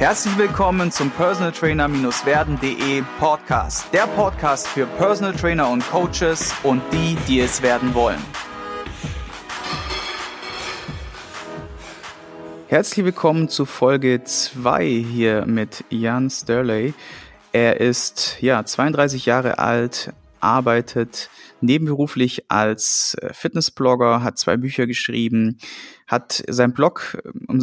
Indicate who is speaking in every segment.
Speaker 1: Herzlich willkommen zum Personal Trainer-werden.de Podcast. Der Podcast für Personal Trainer und Coaches und die, die es werden wollen. Herzlich willkommen zu Folge 2 hier mit Jan Sterley. Er ist ja 32 Jahre alt, arbeitet nebenberuflich als äh, Fitnessblogger, hat zwei Bücher geschrieben, hat sein Blog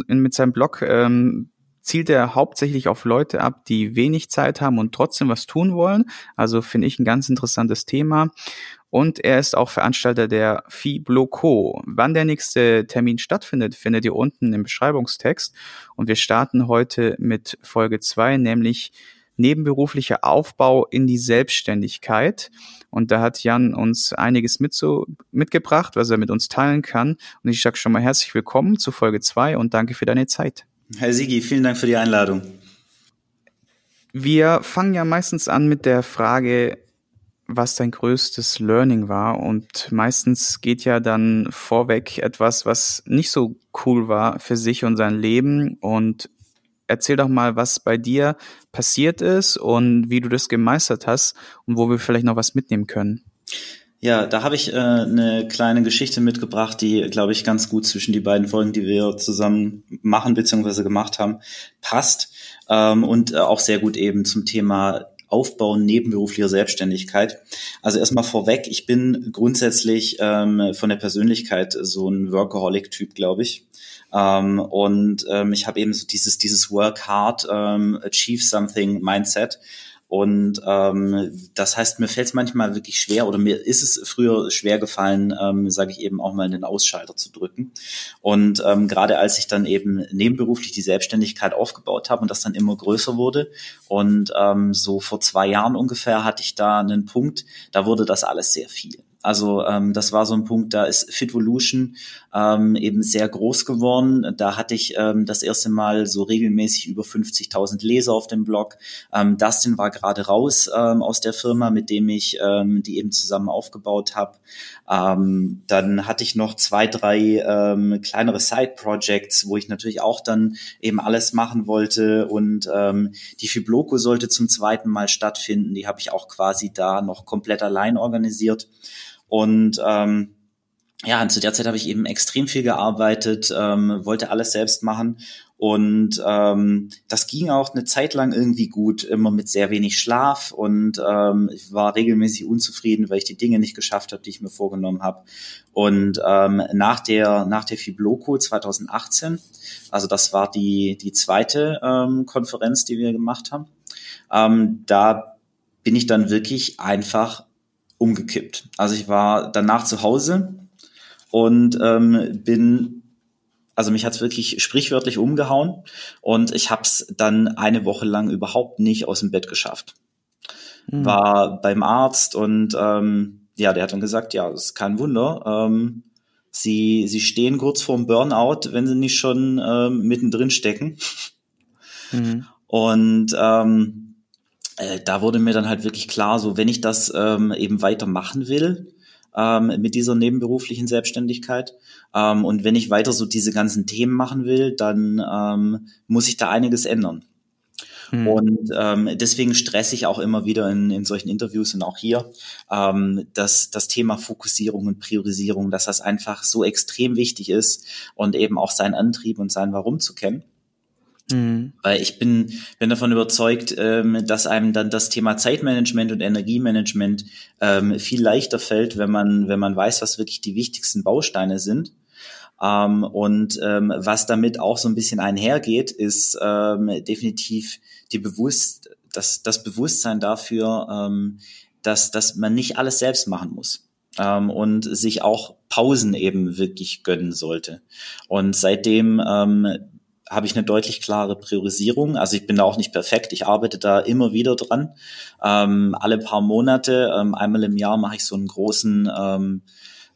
Speaker 1: mit seinem Blog ähm, zielt er hauptsächlich auf Leute ab, die wenig Zeit haben und trotzdem was tun wollen. Also finde ich ein ganz interessantes Thema. Und er ist auch Veranstalter der Fibloco. Wann der nächste Termin stattfindet, findet ihr unten im Beschreibungstext. Und wir starten heute mit Folge zwei, nämlich nebenberuflicher Aufbau in die Selbstständigkeit. Und da hat Jan uns einiges mit so, mitgebracht, was er mit uns teilen kann. Und ich sage schon mal herzlich willkommen zu Folge zwei und danke für deine Zeit.
Speaker 2: Herr Sigi, vielen Dank für die Einladung.
Speaker 1: Wir fangen ja meistens an mit der Frage, was dein größtes Learning war. Und meistens geht ja dann vorweg etwas, was nicht so cool war für sich und sein Leben. Und erzähl doch mal, was bei dir passiert ist und wie du das gemeistert hast und wo wir vielleicht noch was mitnehmen können.
Speaker 2: Ja, da habe ich äh, eine kleine Geschichte mitgebracht, die, glaube ich, ganz gut zwischen die beiden Folgen, die wir zusammen machen bzw. gemacht haben, passt ähm, und äh, auch sehr gut eben zum Thema Aufbauen nebenberuflicher Selbstständigkeit. Also erstmal vorweg, ich bin grundsätzlich ähm, von der Persönlichkeit so ein Workaholic-Typ, glaube ich. Ähm, und ähm, ich habe eben so dieses, dieses Work hard, ähm, achieve something Mindset. Und ähm, das heißt, mir fällt es manchmal wirklich schwer oder mir ist es früher schwer gefallen, ähm, sage ich eben auch mal den Ausschalter zu drücken. Und ähm, gerade als ich dann eben nebenberuflich die Selbstständigkeit aufgebaut habe und das dann immer größer wurde und ähm, so vor zwei Jahren ungefähr hatte ich da einen Punkt, da wurde das alles sehr viel. Also ähm, das war so ein Punkt, da ist Fitvolution ähm, eben sehr groß geworden. Da hatte ich ähm, das erste Mal so regelmäßig über 50.000 Leser auf dem Blog. Ähm, Dustin war gerade raus ähm, aus der Firma, mit dem ich ähm, die eben zusammen aufgebaut habe. Ähm, dann hatte ich noch zwei, drei ähm, kleinere Side-Projects, wo ich natürlich auch dann eben alles machen wollte. Und ähm, die Fibloco sollte zum zweiten Mal stattfinden. Die habe ich auch quasi da noch komplett allein organisiert. Und ähm, ja, und zu der Zeit habe ich eben extrem viel gearbeitet, ähm, wollte alles selbst machen. Und ähm, das ging auch eine Zeit lang irgendwie gut, immer mit sehr wenig Schlaf. Und ähm, ich war regelmäßig unzufrieden, weil ich die Dinge nicht geschafft habe, die ich mir vorgenommen habe. Und ähm, nach der nach der Fibloco 2018, also das war die die zweite ähm, Konferenz, die wir gemacht haben, ähm, da bin ich dann wirklich einfach umgekippt. Also ich war danach zu Hause und ähm, bin, also mich hat's wirklich sprichwörtlich umgehauen und ich habe es dann eine Woche lang überhaupt nicht aus dem Bett geschafft. Mhm. War beim Arzt und ähm, ja, der hat dann gesagt, ja, das ist kein Wunder. Ähm, sie, sie stehen kurz vorm Burnout, wenn sie nicht schon ähm, mittendrin stecken. Mhm. Und ähm, äh, da wurde mir dann halt wirklich klar, so wenn ich das ähm, eben weiter machen will, ähm, mit dieser nebenberuflichen Selbstständigkeit. Ähm, und wenn ich weiter so diese ganzen Themen machen will, dann ähm, muss ich da einiges ändern. Hm. Und ähm, deswegen stresse ich auch immer wieder in, in solchen Interviews und auch hier, ähm, dass das Thema Fokussierung und Priorisierung, dass das einfach so extrem wichtig ist und eben auch seinen Antrieb und sein Warum zu kennen. Mhm. Weil ich bin, bin davon überzeugt, ähm, dass einem dann das Thema Zeitmanagement und Energiemanagement ähm, viel leichter fällt, wenn man, wenn man weiß, was wirklich die wichtigsten Bausteine sind. Ähm, und ähm, was damit auch so ein bisschen einhergeht, ist ähm, definitiv die Bewusst, das, das Bewusstsein dafür, ähm, dass, dass man nicht alles selbst machen muss ähm, und sich auch Pausen eben wirklich gönnen sollte. Und seitdem ähm, habe ich eine deutlich klare Priorisierung. Also ich bin da auch nicht perfekt. Ich arbeite da immer wieder dran. Ähm, alle paar Monate, ähm, einmal im Jahr mache ich so einen großen, ähm,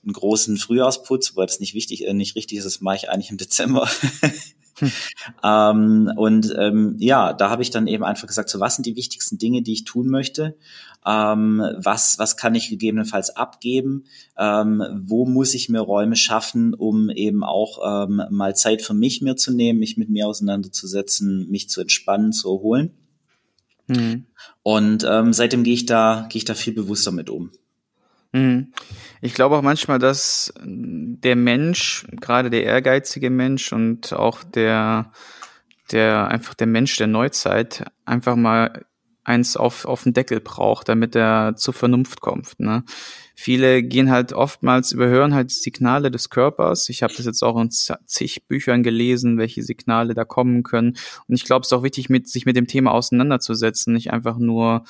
Speaker 2: einen großen Frühjahrsputz, weil das nicht wichtig, äh, nicht richtig ist. Das mache ich eigentlich im Dezember. Hm. Ähm, und ähm, ja, da habe ich dann eben einfach gesagt, so was sind die wichtigsten Dinge, die ich tun möchte? Ähm, was, was kann ich gegebenenfalls abgeben? Ähm, wo muss ich mir Räume schaffen, um eben auch ähm, mal Zeit für mich mir zu nehmen, mich mit mir auseinanderzusetzen, mich zu entspannen, zu erholen? Mhm. Und ähm, seitdem gehe ich da, gehe ich da viel bewusster mit um.
Speaker 1: Mhm. Ich glaube auch manchmal, dass der Mensch, gerade der ehrgeizige Mensch und auch der, der einfach der Mensch der Neuzeit einfach mal eins auf, auf den Deckel braucht, damit er zur Vernunft kommt. Ne? Viele gehen halt oftmals, überhören halt Signale des Körpers. Ich habe das jetzt auch in zig Büchern gelesen, welche Signale da kommen können. Und ich glaube, es ist auch wichtig, mit, sich mit dem Thema auseinanderzusetzen, nicht einfach nur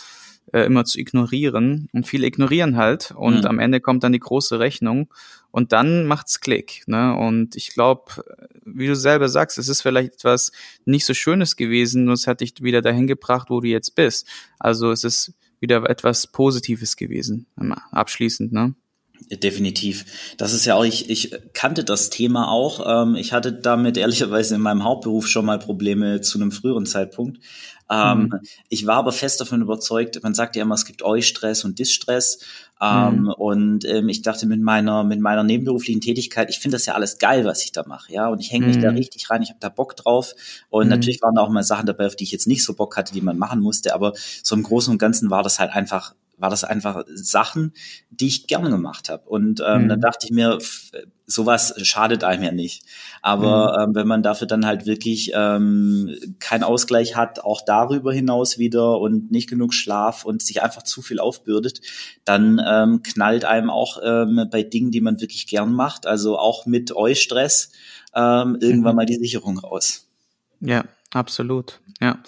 Speaker 1: äh, immer zu ignorieren. Und viele ignorieren halt und mhm. am Ende kommt dann die große Rechnung und dann macht's Klick. Ne? Und ich glaube, wie du selber sagst, es ist vielleicht etwas nicht so Schönes gewesen, nur es hat dich wieder dahin gebracht, wo du jetzt bist. Also es ist wieder etwas Positives gewesen, abschließend, ne?
Speaker 2: Definitiv. Das ist ja auch, ich, ich kannte das Thema auch. Ähm, ich hatte damit ehrlicherweise in meinem Hauptberuf schon mal Probleme zu einem früheren Zeitpunkt. Ähm, mhm. Ich war aber fest davon überzeugt, man sagt ja immer, es gibt Eustress und Distress. Ähm, mhm. Und ähm, ich dachte mit meiner, mit meiner nebenberuflichen Tätigkeit, ich finde das ja alles geil, was ich da mache, ja. Und ich hänge mich mhm. da richtig rein, ich habe da Bock drauf. Und mhm. natürlich waren da auch mal Sachen dabei, auf die ich jetzt nicht so Bock hatte, die man machen musste. Aber so im Großen und Ganzen war das halt einfach war das einfach Sachen, die ich gerne gemacht habe. Und ähm, mhm. dann dachte ich mir, sowas schadet einem ja nicht. Aber mhm. ähm, wenn man dafür dann halt wirklich ähm, keinen Ausgleich hat, auch darüber hinaus wieder und nicht genug Schlaf und sich einfach zu viel aufbürdet, dann ähm, knallt einem auch ähm, bei Dingen, die man wirklich gern macht, also auch mit Eustress, ähm, irgendwann mhm. mal die Sicherung raus.
Speaker 1: Ja, absolut. Ja.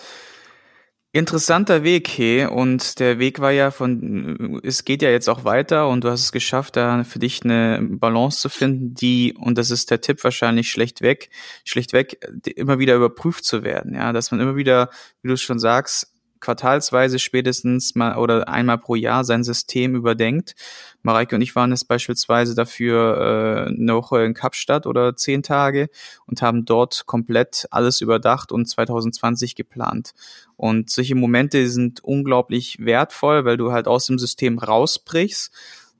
Speaker 1: Interessanter Weg, hey. Und der Weg war ja von, es geht ja jetzt auch weiter und du hast es geschafft, da für dich eine Balance zu finden, die, und das ist der Tipp wahrscheinlich schlecht weg, schlichtweg immer wieder überprüft zu werden. Ja, dass man immer wieder, wie du es schon sagst, quartalsweise spätestens mal oder einmal pro Jahr sein System überdenkt. Mareike und ich waren es beispielsweise dafür äh, Woche in Kapstadt oder zehn Tage und haben dort komplett alles überdacht und 2020 geplant. Und solche Momente sind unglaublich wertvoll, weil du halt aus dem System rausbrichst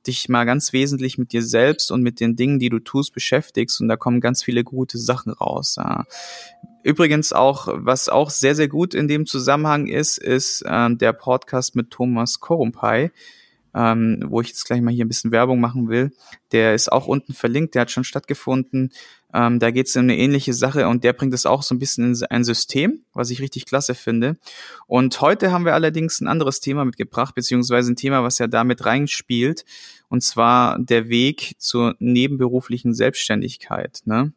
Speaker 1: dich mal ganz wesentlich mit dir selbst und mit den Dingen, die du tust, beschäftigst und da kommen ganz viele gute Sachen raus. Übrigens auch, was auch sehr, sehr gut in dem Zusammenhang ist, ist ähm, der Podcast mit Thomas Korumpai, ähm, wo ich jetzt gleich mal hier ein bisschen Werbung machen will. Der ist auch unten verlinkt, der hat schon stattgefunden. Ähm, da geht es um eine ähnliche Sache und der bringt es auch so ein bisschen in ein System, was ich richtig klasse finde. Und heute haben wir allerdings ein anderes Thema mitgebracht, beziehungsweise ein Thema, was ja damit reinspielt, und zwar der Weg zur nebenberuflichen Selbstständigkeit. Ne?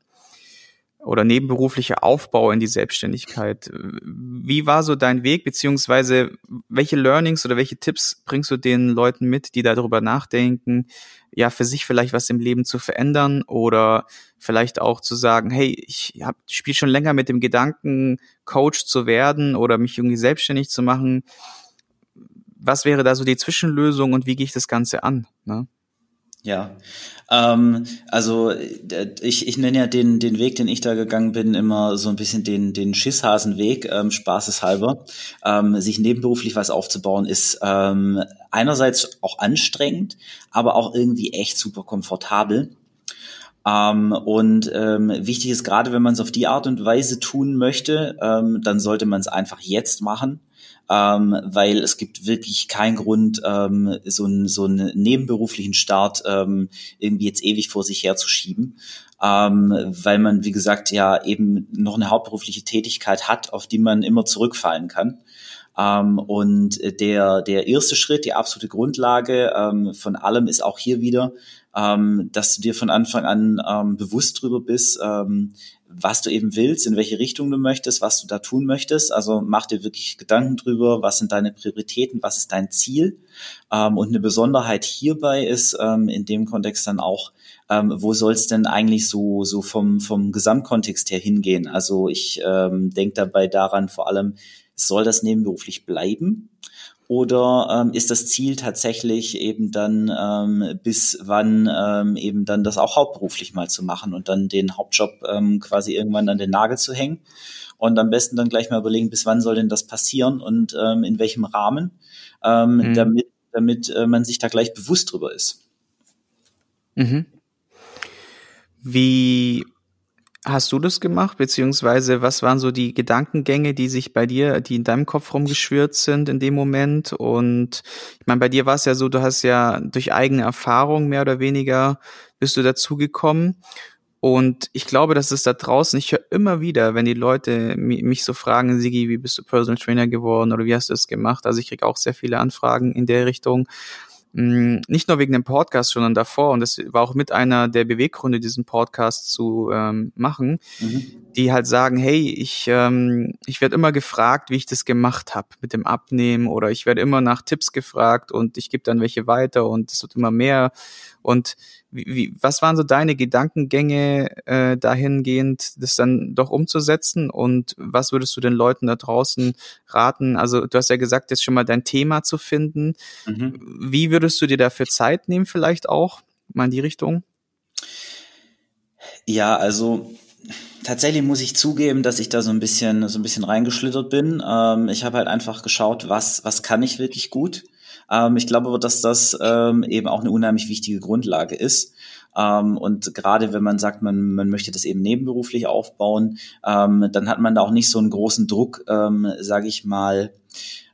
Speaker 1: Oder nebenberuflicher Aufbau in die Selbstständigkeit. Wie war so dein Weg, beziehungsweise welche Learnings oder welche Tipps bringst du den Leuten mit, die darüber nachdenken, ja, für sich vielleicht was im Leben zu verändern oder vielleicht auch zu sagen, hey, ich spiele schon länger mit dem Gedanken, Coach zu werden oder mich irgendwie selbstständig zu machen. Was wäre da so die Zwischenlösung und wie gehe ich das Ganze an? Ne?
Speaker 2: Ja, ähm, also ich, ich nenne ja den, den Weg, den ich da gegangen bin, immer so ein bisschen den, den Schisshasenweg, ähm, spaßeshalber. Ähm, sich nebenberuflich was aufzubauen, ist ähm, einerseits auch anstrengend, aber auch irgendwie echt super komfortabel. Ähm, und ähm, wichtig ist gerade, wenn man es auf die Art und Weise tun möchte, ähm, dann sollte man es einfach jetzt machen ähm, weil es gibt wirklich keinen Grund, ähm, so, einen, so einen nebenberuflichen Start ähm, irgendwie jetzt ewig vor sich herzuschieben. Ähm, weil man, wie gesagt, ja eben noch eine hauptberufliche Tätigkeit hat, auf die man immer zurückfallen kann. Ähm, und der, der erste Schritt, die absolute Grundlage ähm, von allem ist auch hier wieder, ähm, dass du dir von Anfang an ähm, bewusst drüber bist, ähm, was du eben willst, in welche Richtung du möchtest, was du da tun möchtest. Also mach dir wirklich Gedanken drüber, was sind deine Prioritäten, was ist dein Ziel. Ähm, und eine Besonderheit hierbei ist ähm, in dem Kontext dann auch, ähm, wo soll es denn eigentlich so, so vom, vom Gesamtkontext her hingehen? Also ich ähm, denke dabei daran vor allem, soll das nebenberuflich bleiben? Oder ähm, ist das Ziel tatsächlich eben dann ähm, bis wann ähm, eben dann das auch hauptberuflich mal zu machen und dann den Hauptjob ähm, quasi irgendwann an den Nagel zu hängen? Und am besten dann gleich mal überlegen, bis wann soll denn das passieren und ähm, in welchem Rahmen, ähm, mhm. damit, damit äh, man sich da gleich bewusst drüber ist.
Speaker 1: Mhm. Wie hast du das gemacht, beziehungsweise was waren so die Gedankengänge, die sich bei dir, die in deinem Kopf rumgeschwirrt sind in dem Moment? Und ich meine, bei dir war es ja so, du hast ja durch eigene Erfahrung mehr oder weniger bist du dazugekommen. Und ich glaube, dass es da draußen, ich höre immer wieder, wenn die Leute mich so fragen, Sigi, wie bist du Personal Trainer geworden oder wie hast du es gemacht? Also ich kriege auch sehr viele Anfragen in der Richtung. Mm, nicht nur wegen dem Podcast, sondern davor, und das war auch mit einer der Beweggründe, diesen Podcast zu ähm, machen, mhm. die halt sagen, hey, ich, ähm, ich werde immer gefragt, wie ich das gemacht habe mit dem Abnehmen oder ich werde immer nach Tipps gefragt und ich gebe dann welche weiter und es wird immer mehr. Und wie, wie, was waren so deine Gedankengänge äh, dahingehend, das dann doch umzusetzen? Und was würdest du den Leuten da draußen raten? Also du hast ja gesagt, jetzt schon mal dein Thema zu finden. Mhm. Wie würdest du dir dafür Zeit nehmen, vielleicht auch mal in die Richtung?
Speaker 2: Ja, also tatsächlich muss ich zugeben, dass ich da so ein bisschen so ein bisschen reingeschlittert bin. Ähm, ich habe halt einfach geschaut, was was kann ich wirklich gut ähm, ich glaube dass das ähm, eben auch eine unheimlich wichtige Grundlage ist. Ähm, und gerade wenn man sagt, man, man möchte das eben nebenberuflich aufbauen, ähm, dann hat man da auch nicht so einen großen Druck, ähm, sage ich mal,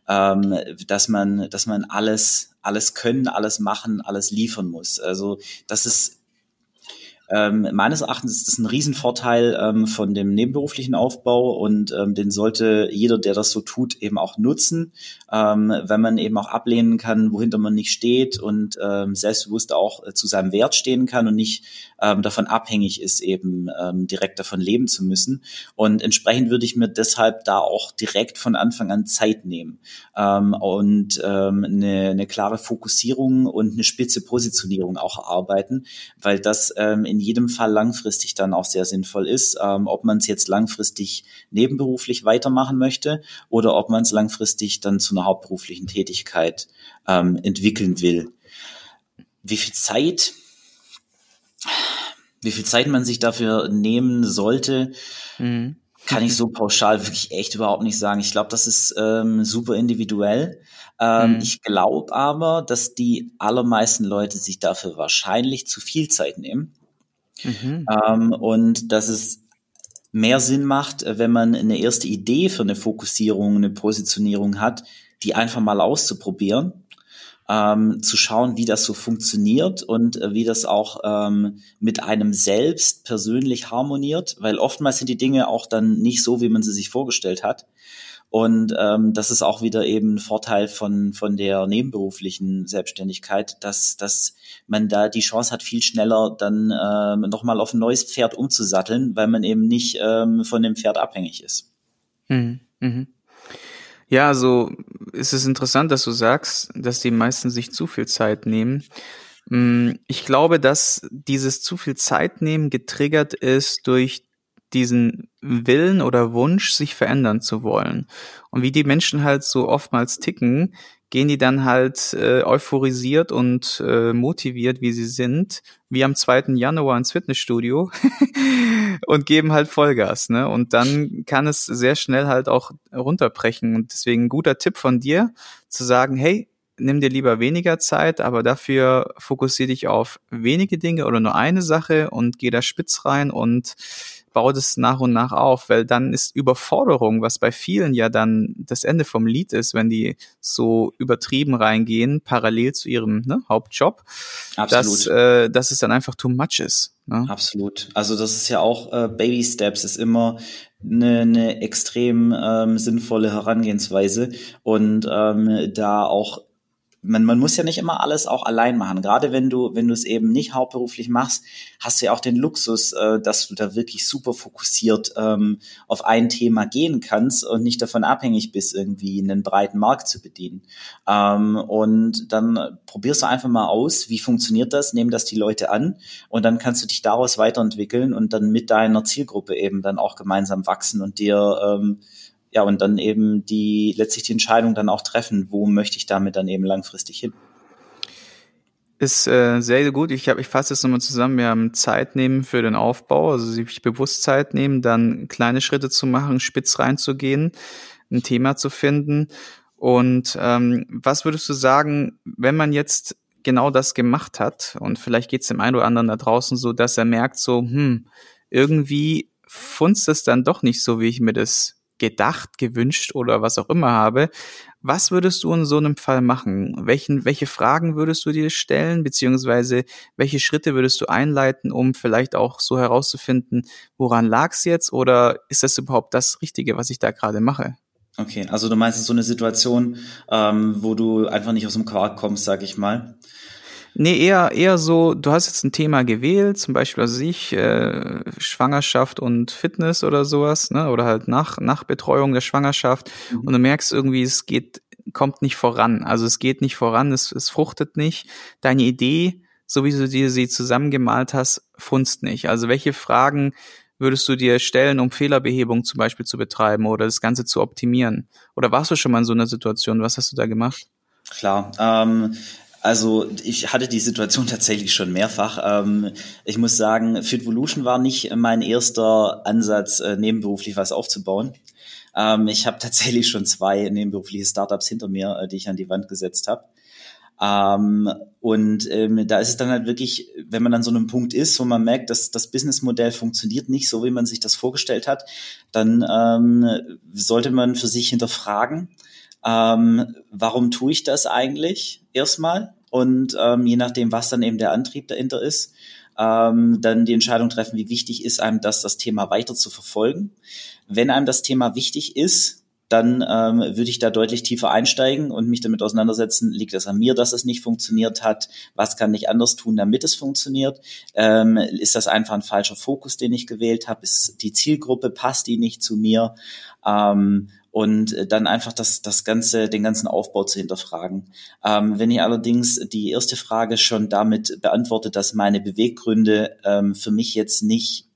Speaker 2: ähm, dass man, dass man alles, alles können, alles machen, alles liefern muss. Also das ist ähm, meines Erachtens ist das ein Riesenvorteil ähm, von dem nebenberuflichen Aufbau und ähm, den sollte jeder, der das so tut, eben auch nutzen, ähm, wenn man eben auch ablehnen kann, wohinter man nicht steht und ähm, selbstbewusst auch äh, zu seinem Wert stehen kann und nicht ähm, davon abhängig ist, eben direkt davon leben zu müssen. Und entsprechend würde ich mir deshalb da auch direkt von Anfang an Zeit nehmen und eine, eine klare Fokussierung und eine spitze Positionierung auch erarbeiten, weil das ähm, in jedem Fall langfristig dann auch sehr sinnvoll ist, ähm, ob man es jetzt langfristig nebenberuflich weitermachen möchte oder ob man es langfristig dann zu einer hauptberuflichen Tätigkeit ähm, entwickeln will. Wie viel Zeit wie viel Zeit man sich dafür nehmen sollte, mhm. kann ich so pauschal wirklich echt überhaupt nicht sagen. Ich glaube, das ist ähm, super individuell. Ähm, mhm. Ich glaube aber, dass die allermeisten Leute sich dafür wahrscheinlich zu viel Zeit nehmen. Mhm. Ähm, und dass es mehr Sinn macht, wenn man eine erste Idee für eine Fokussierung, eine Positionierung hat, die einfach mal auszuprobieren ähm, zu schauen, wie das so funktioniert und äh, wie das auch ähm, mit einem selbst persönlich harmoniert, weil oftmals sind die Dinge auch dann nicht so, wie man sie sich vorgestellt hat. Und ähm, das ist auch wieder eben ein Vorteil von, von der nebenberuflichen Selbstständigkeit, dass, dass man da die Chance hat, viel schneller dann ähm, nochmal auf ein neues Pferd umzusatteln, weil man eben nicht ähm, von dem Pferd abhängig ist.
Speaker 1: Mhm. Mhm. Ja, also ist es interessant, dass du sagst, dass die meisten sich zu viel Zeit nehmen. Mm, ich glaube, dass dieses zu viel Zeit nehmen getriggert ist durch diesen Willen oder Wunsch, sich verändern zu wollen. Und wie die Menschen halt so oftmals ticken, gehen die dann halt äh, euphorisiert und äh, motiviert, wie sie sind, wie am 2. Januar ins Fitnessstudio und geben halt Vollgas, ne? Und dann kann es sehr schnell halt auch runterbrechen. Und deswegen ein guter Tipp von dir, zu sagen, hey, nimm dir lieber weniger Zeit, aber dafür fokussiere dich auf wenige Dinge oder nur eine Sache und geh da spitz rein und baue das nach und nach auf, weil dann ist Überforderung, was bei vielen ja dann das Ende vom Lied ist, wenn die so übertrieben reingehen, parallel zu ihrem ne, Hauptjob, Absolut. dass, äh, dass es dann einfach too much ist.
Speaker 2: Ne? Absolut. Also das ist ja auch äh, Baby Steps ist immer eine, eine extrem ähm, sinnvolle Herangehensweise und ähm, da auch man, man muss ja nicht immer alles auch allein machen. Gerade wenn du, wenn du es eben nicht hauptberuflich machst, hast du ja auch den Luxus, äh, dass du da wirklich super fokussiert ähm, auf ein Thema gehen kannst und nicht davon abhängig bist, irgendwie einen breiten Markt zu bedienen. Ähm, und dann probierst du einfach mal aus, wie funktioniert das, nehmen das die Leute an und dann kannst du dich daraus weiterentwickeln und dann mit deiner Zielgruppe eben dann auch gemeinsam wachsen und dir ähm, ja, und dann eben die letztlich die Entscheidung dann auch treffen, wo möchte ich damit dann eben langfristig hin.
Speaker 1: Ist äh, sehr gut. Ich, hab, ich fasse es nochmal zusammen. Wir haben Zeit nehmen für den Aufbau, also sich bewusst Zeit nehmen, dann kleine Schritte zu machen, spitz reinzugehen, ein Thema zu finden. Und ähm, was würdest du sagen, wenn man jetzt genau das gemacht hat und vielleicht geht es dem einen oder anderen da draußen so, dass er merkt so, hm, irgendwie funzt es dann doch nicht so, wie ich mir das gedacht, gewünscht oder was auch immer habe. Was würdest du in so einem Fall machen? Welchen, welche Fragen würdest du dir stellen, beziehungsweise welche Schritte würdest du einleiten, um vielleicht auch so herauszufinden, woran lag es jetzt oder ist das überhaupt das Richtige, was ich da gerade mache?
Speaker 2: Okay, also du meinst so eine Situation, ähm, wo du einfach nicht aus dem Quark kommst, sag ich mal.
Speaker 1: Nee, eher, eher so, du hast jetzt ein Thema gewählt, zum Beispiel, also ich, äh, Schwangerschaft und Fitness oder sowas, ne, oder halt nach, Nachbetreuung der Schwangerschaft mhm. und du merkst irgendwie, es geht, kommt nicht voran. Also es geht nicht voran, es, es fruchtet nicht. Deine Idee, so wie du dir sie zusammengemalt hast, funzt nicht. Also welche Fragen würdest du dir stellen, um Fehlerbehebung zum Beispiel zu betreiben oder das Ganze zu optimieren? Oder warst du schon mal in so einer Situation? Was hast du da gemacht?
Speaker 2: Klar, ähm, also ich hatte die Situation tatsächlich schon mehrfach. Ähm, ich muss sagen, Fitvolution war nicht mein erster Ansatz, äh, nebenberuflich was aufzubauen. Ähm, ich habe tatsächlich schon zwei nebenberufliche Startups hinter mir, äh, die ich an die Wand gesetzt habe. Ähm, und ähm, da ist es dann halt wirklich, wenn man an so einem Punkt ist, wo man merkt, dass das Businessmodell funktioniert nicht so, wie man sich das vorgestellt hat, dann ähm, sollte man für sich hinterfragen, ähm, warum tue ich das eigentlich erstmal? Und ähm, je nachdem, was dann eben der Antrieb dahinter ist, ähm, dann die Entscheidung treffen, wie wichtig ist einem das, das Thema weiter zu verfolgen. Wenn einem das Thema wichtig ist, dann ähm, würde ich da deutlich tiefer einsteigen und mich damit auseinandersetzen, liegt es an mir, dass es nicht funktioniert hat, was kann ich anders tun, damit es funktioniert, ähm, ist das einfach ein falscher Fokus, den ich gewählt habe, ist die Zielgruppe, passt die nicht zu mir ähm, und äh, dann einfach das, das ganze, den ganzen Aufbau zu hinterfragen. Ähm, wenn ihr allerdings die erste Frage schon damit beantwortet, dass meine Beweggründe ähm, für mich jetzt nicht,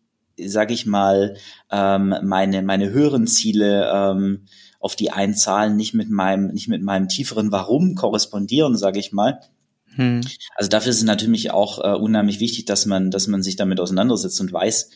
Speaker 2: sage ich mal, ähm, meine meine höheren Ziele ähm, auf die einzahlen, nicht mit meinem nicht mit meinem tieferen Warum korrespondieren, sage ich mal. Hm. Also dafür ist es natürlich auch äh, unheimlich wichtig, dass man dass man sich damit auseinandersetzt und weiß,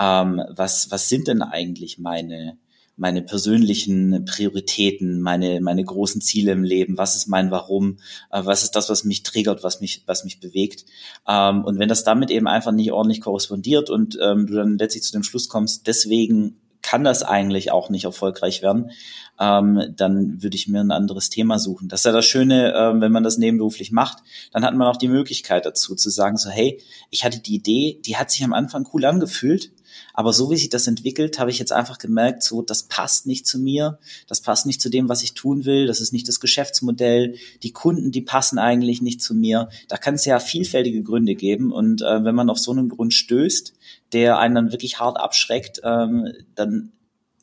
Speaker 2: ähm, was was sind denn eigentlich meine meine persönlichen Prioritäten, meine, meine großen Ziele im Leben, was ist mein Warum, äh, was ist das, was mich triggert, was mich, was mich bewegt. Ähm, und wenn das damit eben einfach nicht ordentlich korrespondiert und ähm, du dann letztlich zu dem Schluss kommst, deswegen kann das eigentlich auch nicht erfolgreich werden, ähm, dann würde ich mir ein anderes Thema suchen. Das ist ja das Schöne, ähm, wenn man das nebenberuflich macht, dann hat man auch die Möglichkeit dazu zu sagen, so hey, ich hatte die Idee, die hat sich am Anfang cool angefühlt, aber so wie sich das entwickelt, habe ich jetzt einfach gemerkt, so, das passt nicht zu mir, das passt nicht zu dem, was ich tun will, das ist nicht das Geschäftsmodell, die Kunden, die passen eigentlich nicht zu mir. Da kann es ja vielfältige Gründe geben und äh, wenn man auf so einen Grund stößt, der einen dann wirklich hart abschreckt, ähm, dann,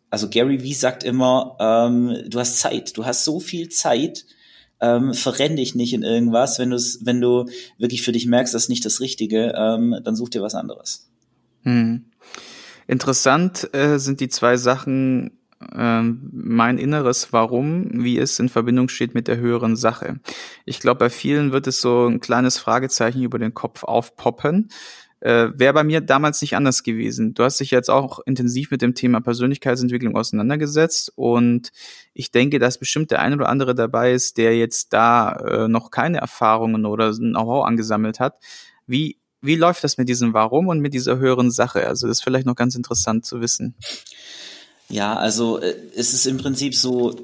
Speaker 2: also Gary Vee sagt immer, ähm, du hast Zeit, du hast so viel Zeit, ähm, verrenn dich nicht in irgendwas. Wenn du wenn du wirklich für dich merkst, das ist nicht das Richtige, ähm, dann such dir was anderes.
Speaker 1: Hm. Interessant äh, sind die zwei Sachen, äh, mein inneres Warum, wie es in Verbindung steht mit der höheren Sache. Ich glaube, bei vielen wird es so ein kleines Fragezeichen über den Kopf aufpoppen. Äh, Wäre bei mir damals nicht anders gewesen. Du hast dich jetzt auch intensiv mit dem Thema Persönlichkeitsentwicklung auseinandergesetzt und ich denke, dass bestimmt der ein oder andere dabei ist, der jetzt da äh, noch keine Erfahrungen oder Know-how angesammelt hat. Wie wie läuft das mit diesem Warum und mit dieser höheren Sache? Also das ist vielleicht noch ganz interessant zu wissen.
Speaker 2: Ja, also äh, es ist im Prinzip so,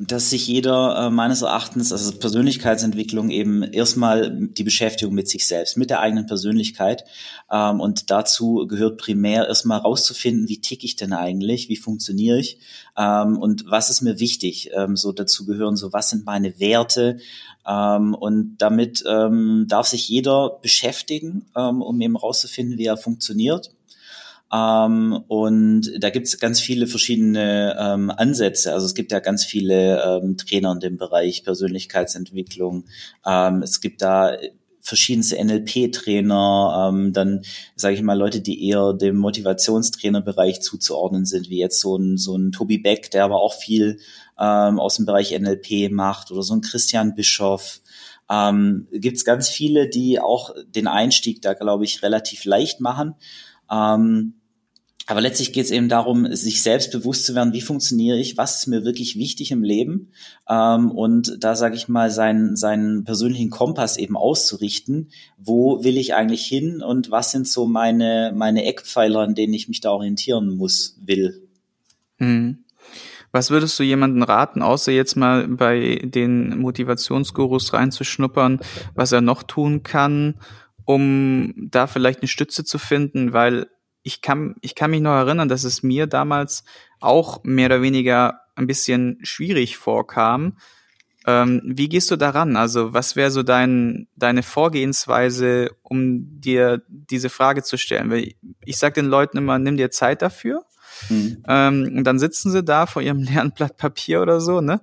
Speaker 2: dass sich jeder äh, meines Erachtens, also Persönlichkeitsentwicklung eben erstmal die Beschäftigung mit sich selbst, mit der eigenen Persönlichkeit. Ähm, und dazu gehört primär erstmal rauszufinden, wie tick ich denn eigentlich, wie funktioniere ich ähm, und was ist mir wichtig. Ähm, so dazu gehören so, was sind meine Werte, ähm, und damit ähm, darf sich jeder beschäftigen, ähm, um eben rauszufinden, wie er funktioniert. Ähm, und da gibt es ganz viele verschiedene ähm, Ansätze. Also es gibt ja ganz viele ähm, Trainer in dem Bereich Persönlichkeitsentwicklung. Ähm, es gibt da verschiedenste NLP-Trainer, ähm, dann sage ich mal Leute, die eher dem Motivationstrainerbereich zuzuordnen sind, wie jetzt so ein, so ein Tobi Beck, der aber auch viel ähm, aus dem Bereich NLP macht oder so ein Christian Bischoff. Ähm, Gibt es ganz viele, die auch den Einstieg da, glaube ich, relativ leicht machen. Ähm, aber letztlich geht es eben darum, sich selbst bewusst zu werden, wie funktioniere ich, was ist mir wirklich wichtig im Leben ähm, und da sage ich mal seinen, seinen persönlichen Kompass eben auszurichten, wo will ich eigentlich hin und was sind so meine, meine Eckpfeiler, an denen ich mich da orientieren muss, will.
Speaker 1: Hm. Was würdest du jemanden raten, außer jetzt mal bei den Motivationsgurus reinzuschnuppern, was er noch tun kann, um da vielleicht eine Stütze zu finden, weil ich kann, ich kann mich noch erinnern, dass es mir damals auch mehr oder weniger ein bisschen schwierig vorkam. Ähm, wie gehst du daran? Also, was wäre so dein, deine Vorgehensweise, um dir diese Frage zu stellen? Weil ich, ich sage den Leuten immer, nimm dir Zeit dafür. Mhm. Ähm, und dann sitzen sie da vor ihrem leeren Blatt Papier oder so, ne?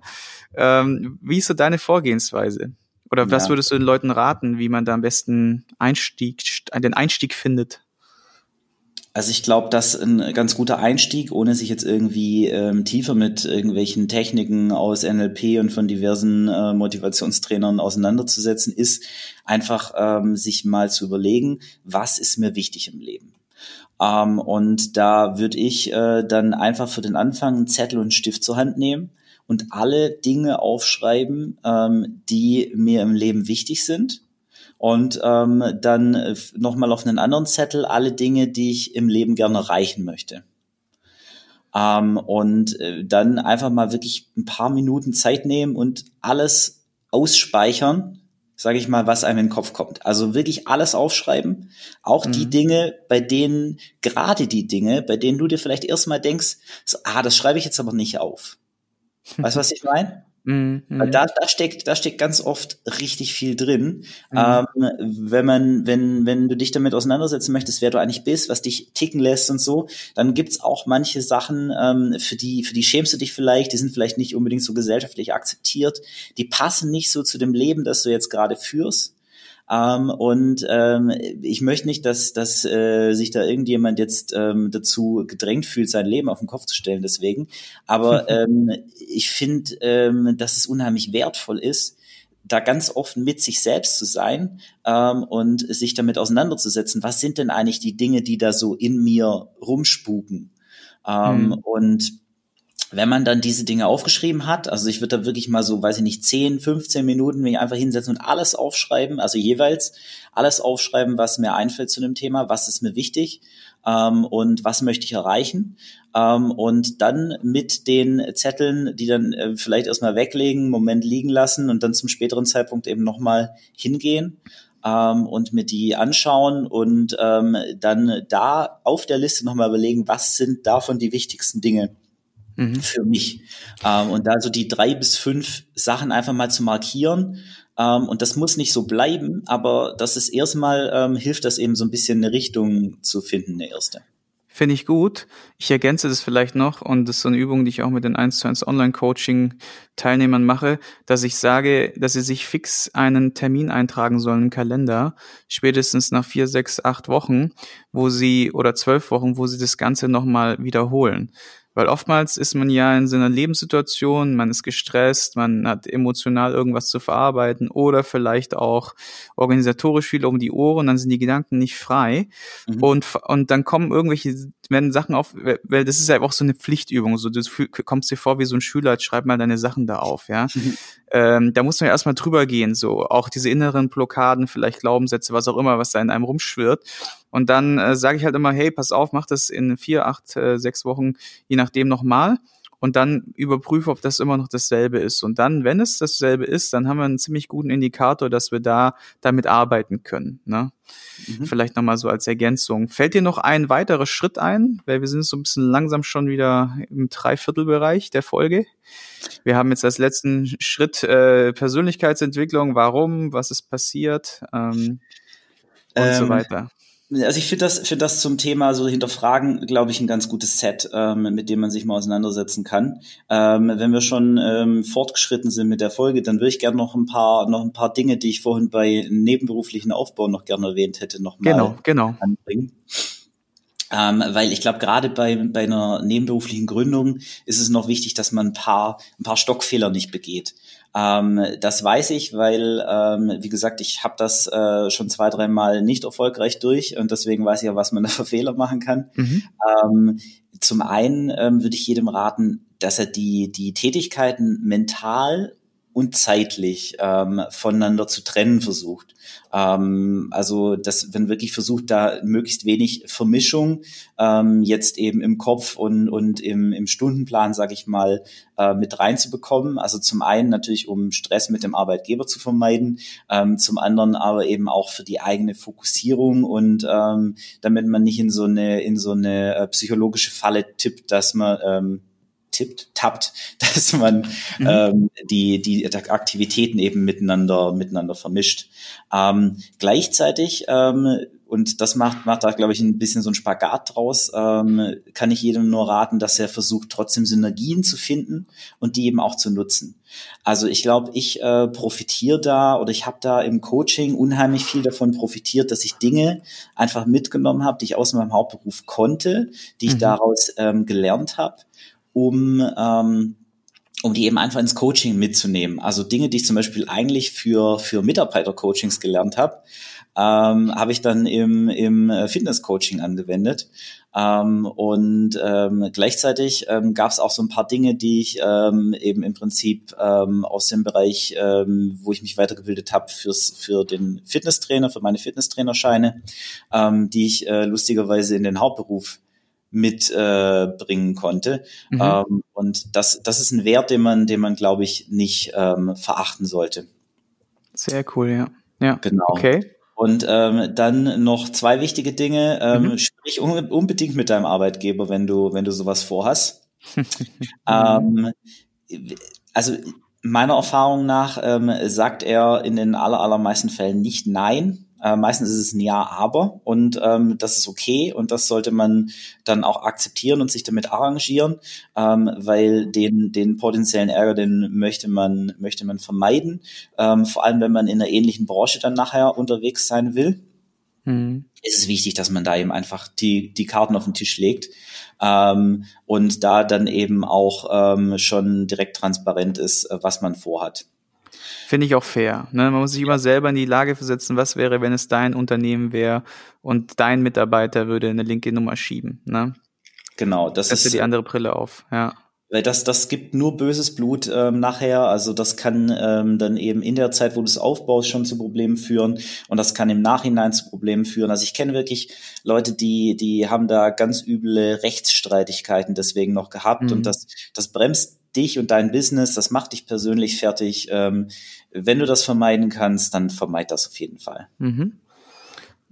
Speaker 1: Ähm, wie ist so deine Vorgehensweise? Oder was ja. würdest du den Leuten raten, wie man da am besten Einstieg, den Einstieg findet?
Speaker 2: Also ich glaube, dass ein ganz guter Einstieg, ohne sich jetzt irgendwie ähm, tiefer mit irgendwelchen Techniken aus NLP und von diversen äh, Motivationstrainern auseinanderzusetzen, ist einfach ähm, sich mal zu überlegen, was ist mir wichtig im Leben. Ähm, und da würde ich äh, dann einfach für den Anfang einen Zettel und einen Stift zur Hand nehmen und alle Dinge aufschreiben, ähm, die mir im Leben wichtig sind und ähm, dann äh, nochmal auf einen anderen Zettel alle Dinge, die ich im Leben gerne erreichen möchte. Ähm, und äh, dann einfach mal wirklich ein paar Minuten Zeit nehmen und alles ausspeichern, sage ich mal, was einem in den Kopf kommt. Also wirklich alles aufschreiben, auch mhm. die Dinge, bei denen, gerade die Dinge, bei denen du dir vielleicht erstmal denkst, so, ah, das schreibe ich jetzt aber nicht auf. Weißt du, was ich meine? Mhm. Weil da, da steckt, da steckt ganz oft richtig viel drin. Mhm. Ähm, wenn man, wenn, wenn du dich damit auseinandersetzen möchtest, wer du eigentlich bist, was dich ticken lässt und so, dann gibt's auch manche Sachen, ähm, für die, für die schämst du dich vielleicht, die sind vielleicht nicht unbedingt so gesellschaftlich akzeptiert, die passen nicht so zu dem Leben, das du jetzt gerade führst. Ähm, und ähm, ich möchte nicht, dass, dass äh, sich da irgendjemand jetzt ähm, dazu gedrängt fühlt, sein Leben auf den Kopf zu stellen deswegen. Aber ähm, ich finde, ähm, dass es unheimlich wertvoll ist, da ganz offen mit sich selbst zu sein ähm, und sich damit auseinanderzusetzen, was sind denn eigentlich die Dinge, die da so in mir rumspuken. Ähm, mhm. Und wenn man dann diese Dinge aufgeschrieben hat, also ich würde da wirklich mal so, weiß ich nicht, 10, 15 Minuten mich einfach hinsetzen und alles aufschreiben, also jeweils alles aufschreiben, was mir einfällt zu dem Thema, was ist mir wichtig ähm, und was möchte ich erreichen. Ähm, und dann mit den Zetteln, die dann äh, vielleicht erstmal weglegen, Moment liegen lassen und dann zum späteren Zeitpunkt eben nochmal hingehen ähm, und mir die anschauen und ähm, dann da auf der Liste nochmal überlegen, was sind davon die wichtigsten Dinge mhm. für mich. Ähm, und da so die drei bis fünf Sachen einfach mal zu markieren. Ähm, und das muss nicht so bleiben, aber das ist erstmal, ähm, hilft das eben so ein bisschen eine Richtung zu finden, eine erste.
Speaker 1: Finde ich gut. Ich ergänze das vielleicht noch und das ist so eine Übung, die ich auch mit den 1 zu 1 Online-Coaching-Teilnehmern mache, dass ich sage, dass sie sich fix einen Termin eintragen sollen im Kalender, spätestens nach vier, sechs, acht Wochen, wo sie oder zwölf Wochen, wo sie das Ganze nochmal wiederholen. Weil oftmals ist man ja in so einer Lebenssituation, man ist gestresst, man hat emotional irgendwas zu verarbeiten oder vielleicht auch organisatorisch viel um die Ohren, dann sind die Gedanken nicht frei. Mhm. Und, und dann kommen irgendwelche, werden Sachen auf, weil das ist ja auch so eine Pflichtübung. So, du kommst dir vor wie so ein Schüler, schreib mal deine Sachen da auf, ja. Mhm. Ähm, da muss man ja erstmal drüber gehen, so auch diese inneren Blockaden, vielleicht Glaubenssätze, was auch immer, was da in einem rumschwirrt. Und dann äh, sage ich halt immer, hey, pass auf, mach das in vier, acht, äh, sechs Wochen, je nachdem nochmal. Und dann überprüfe, ob das immer noch dasselbe ist. Und dann, wenn es dasselbe ist, dann haben wir einen ziemlich guten Indikator, dass wir da damit arbeiten können. Ne? Mhm. Vielleicht nochmal so als Ergänzung. Fällt dir noch ein weiterer Schritt ein? Weil wir sind so ein bisschen langsam schon wieder im Dreiviertelbereich der Folge. Wir haben jetzt als letzten Schritt äh, Persönlichkeitsentwicklung. Warum? Was ist passiert? Ähm, und ähm, so weiter.
Speaker 2: Also ich finde das, finde das zum Thema so hinterfragen, glaube ich, ein ganz gutes Set, ähm, mit dem man sich mal auseinandersetzen kann. Ähm, wenn wir schon ähm, fortgeschritten sind mit der Folge, dann würde ich gerne noch ein paar, noch ein paar Dinge, die ich vorhin bei nebenberuflichen Aufbau noch gerne erwähnt hätte, noch mal
Speaker 1: genau, genau.
Speaker 2: anbringen. Ähm, weil ich glaube, gerade bei, bei einer nebenberuflichen Gründung ist es noch wichtig, dass man ein paar, ein paar Stockfehler nicht begeht. Ähm, das weiß ich, weil, ähm, wie gesagt, ich habe das äh, schon zwei, dreimal nicht erfolgreich durch und deswegen weiß ich ja, was man da für Fehler machen kann. Mhm. Ähm, zum einen ähm, würde ich jedem raten, dass er die, die Tätigkeiten mental und zeitlich ähm, voneinander zu trennen versucht. Ähm, also, dass wenn wirklich versucht, da möglichst wenig Vermischung ähm, jetzt eben im Kopf und, und im, im Stundenplan, sage ich mal, äh, mit reinzubekommen. Also zum einen natürlich, um Stress mit dem Arbeitgeber zu vermeiden, ähm, zum anderen aber eben auch für die eigene Fokussierung und ähm, damit man nicht in so eine in so eine äh, psychologische Falle tippt, dass man ähm, tippt, tappt, dass man mhm. ähm, die, die Aktivitäten eben miteinander, miteinander vermischt. Ähm, gleichzeitig, ähm, und das macht, macht da, glaube ich, ein bisschen so ein Spagat draus, ähm, kann ich jedem nur raten, dass er versucht, trotzdem Synergien zu finden und die eben auch zu nutzen. Also ich glaube, ich äh, profitiere da oder ich habe da im Coaching unheimlich viel davon profitiert, dass ich Dinge einfach mitgenommen habe, die ich aus meinem Hauptberuf konnte, die ich mhm. daraus ähm, gelernt habe um ähm, um die eben einfach ins Coaching mitzunehmen. Also Dinge, die ich zum Beispiel eigentlich für, für Mitarbeiter-Coachings gelernt habe, ähm, habe ich dann im, im Fitness-Coaching angewendet. Ähm, und ähm, gleichzeitig ähm, gab es auch so ein paar Dinge, die ich ähm, eben im Prinzip ähm, aus dem Bereich, ähm, wo ich mich weitergebildet habe, für den Fitnesstrainer, für meine Fitnesstrainerscheine, ähm, die ich äh, lustigerweise in den Hauptberuf mitbringen äh, konnte. Mhm. Ähm, und das, das ist ein Wert, den man, den man, glaube ich, nicht ähm, verachten sollte.
Speaker 1: Sehr cool, ja. Ja,
Speaker 2: genau. Okay. Und ähm, dann noch zwei wichtige Dinge. Ähm, mhm. Sprich un unbedingt mit deinem Arbeitgeber, wenn du, wenn du sowas vorhast. ähm, also meiner Erfahrung nach ähm, sagt er in den aller, allermeisten Fällen nicht Nein. Äh, meistens ist es ein Ja, aber und ähm, das ist okay und das sollte man dann auch akzeptieren und sich damit arrangieren, ähm, weil den, den potenziellen Ärger, den möchte man, möchte man vermeiden, ähm, vor allem wenn man in einer ähnlichen Branche dann nachher unterwegs sein will. Mhm. Ist es wichtig, dass man da eben einfach die, die Karten auf den Tisch legt ähm, und da dann eben auch ähm, schon direkt transparent ist, äh, was man vorhat.
Speaker 1: Finde ich auch fair. Ne? Man muss sich immer selber in die Lage versetzen, was wäre, wenn es dein Unternehmen wäre und dein Mitarbeiter würde eine linke Nummer schieben. Ne?
Speaker 2: Genau, das
Speaker 1: Setze ist die andere Brille auf, ja.
Speaker 2: Weil das, das gibt nur böses Blut ähm, nachher. Also das kann ähm, dann eben in der Zeit, wo du es aufbaust, schon zu Problemen führen. Und das kann im Nachhinein zu Problemen führen. Also ich kenne wirklich Leute, die, die haben da ganz üble Rechtsstreitigkeiten deswegen noch gehabt. Mhm. Und das, das bremst dich und dein Business, das macht dich persönlich fertig. Ähm, wenn du das vermeiden kannst, dann vermeid das auf jeden Fall. Mhm.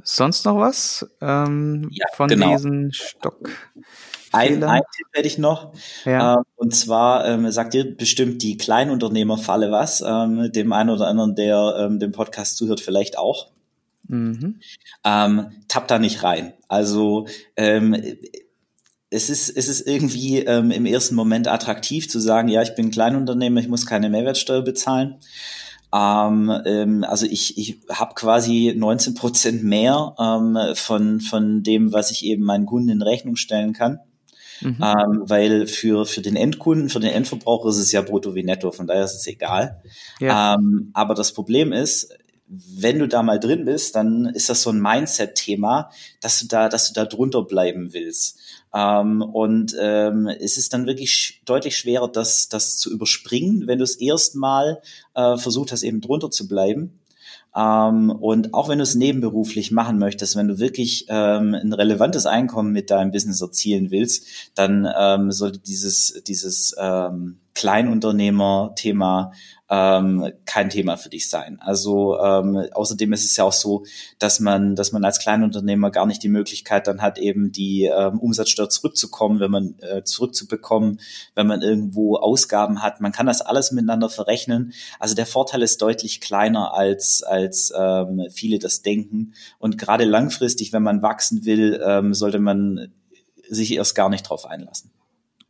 Speaker 1: Sonst noch was ähm, ja, von genau. diesen Stock?
Speaker 2: Ein, ein Tipp hätte ich noch. Ja. Ähm, und zwar ähm, sagt dir bestimmt die Kleinunternehmerfalle was. Ähm, dem einen oder anderen, der ähm, dem Podcast zuhört, vielleicht auch. Mhm. Ähm, tapp da nicht rein. Also ähm, es ist, es ist irgendwie ähm, im ersten Moment attraktiv zu sagen, ja, ich bin Kleinunternehmer, ich muss keine Mehrwertsteuer bezahlen. Ähm, ähm, also ich, ich habe quasi 19 Prozent mehr ähm, von, von dem, was ich eben meinen Kunden in Rechnung stellen kann. Mhm. Ähm, weil für, für den Endkunden, für den Endverbraucher ist es ja brutto wie netto, von daher ist es egal. Ja. Ähm, aber das Problem ist, wenn du da mal drin bist, dann ist das so ein Mindset-Thema, dass du da, dass du da drunter bleiben willst. Ähm, und ähm, es ist dann wirklich deutlich schwerer, das, das zu überspringen, wenn du es erstmal äh, versucht hast, eben drunter zu bleiben. Ähm, und auch wenn du es nebenberuflich machen möchtest, wenn du wirklich ähm, ein relevantes Einkommen mit deinem Business erzielen willst, dann ähm, sollte dieses, dieses, ähm, Kleinunternehmer-Thema ähm, kein Thema für dich sein. Also ähm, außerdem ist es ja auch so, dass man, dass man als Kleinunternehmer gar nicht die Möglichkeit dann hat, eben die ähm, Umsatzsteuer zurückzukommen, wenn man äh, zurückzubekommen, wenn man irgendwo Ausgaben hat. Man kann das alles miteinander verrechnen. Also der Vorteil ist deutlich kleiner als als ähm, viele das denken. Und gerade langfristig, wenn man wachsen will, ähm, sollte man sich erst gar nicht drauf einlassen.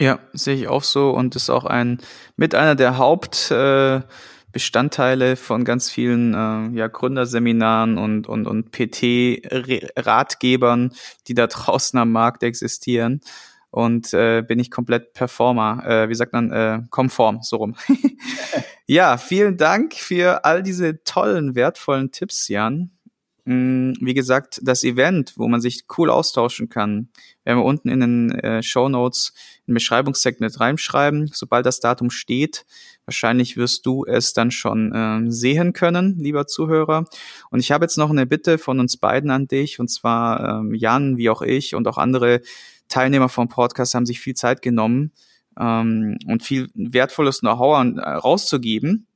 Speaker 1: Ja, sehe ich auch so und ist auch ein mit einer der Hauptbestandteile äh, von ganz vielen äh, ja, Gründerseminaren und, und, und PT-Ratgebern, die da draußen am Markt existieren. Und äh, bin ich komplett Performer, äh, wie sagt man, äh, konform, so rum. ja, vielen Dank für all diese tollen, wertvollen Tipps, Jan. Mm, wie gesagt, das Event, wo man sich cool austauschen kann, werden wir unten in den äh, Show Notes in Beschreibungssegment reinschreiben, sobald das Datum steht. Wahrscheinlich wirst du es dann schon äh, sehen können, lieber Zuhörer. Und ich habe jetzt noch eine Bitte von uns beiden an dich, und zwar ähm, Jan, wie auch ich und auch andere Teilnehmer vom Podcast haben sich viel Zeit genommen ähm, und viel wertvolles Know-how äh, rauszugeben.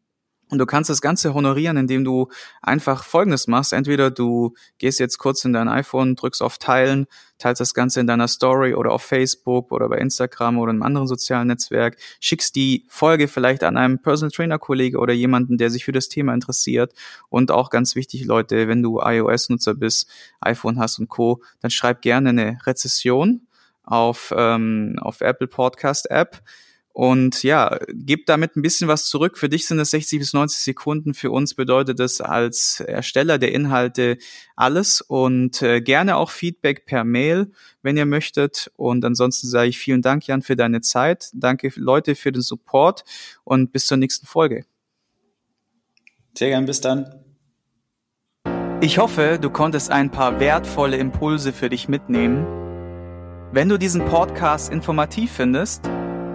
Speaker 1: Und du kannst das Ganze honorieren, indem du einfach Folgendes machst. Entweder du gehst jetzt kurz in dein iPhone, drückst auf Teilen, teilst das Ganze in deiner Story oder auf Facebook oder bei Instagram oder einem anderen sozialen Netzwerk, schickst die Folge vielleicht an einem Personal Trainer Kollege oder jemanden, der sich für das Thema interessiert. Und auch ganz wichtig, Leute, wenn du iOS-Nutzer bist, iPhone hast und Co., dann schreib gerne eine Rezession auf, ähm, auf Apple Podcast App und ja, gib damit ein bisschen was zurück. Für dich sind es 60 bis 90 Sekunden. Für uns bedeutet es als Ersteller der Inhalte alles und äh, gerne auch Feedback per Mail, wenn ihr möchtet. Und ansonsten sage ich vielen Dank, Jan, für deine Zeit. Danke, Leute, für den Support und bis zur nächsten Folge.
Speaker 2: Sehr gern, bis dann.
Speaker 1: Ich hoffe, du konntest ein paar wertvolle Impulse für dich mitnehmen. Wenn du diesen Podcast informativ findest,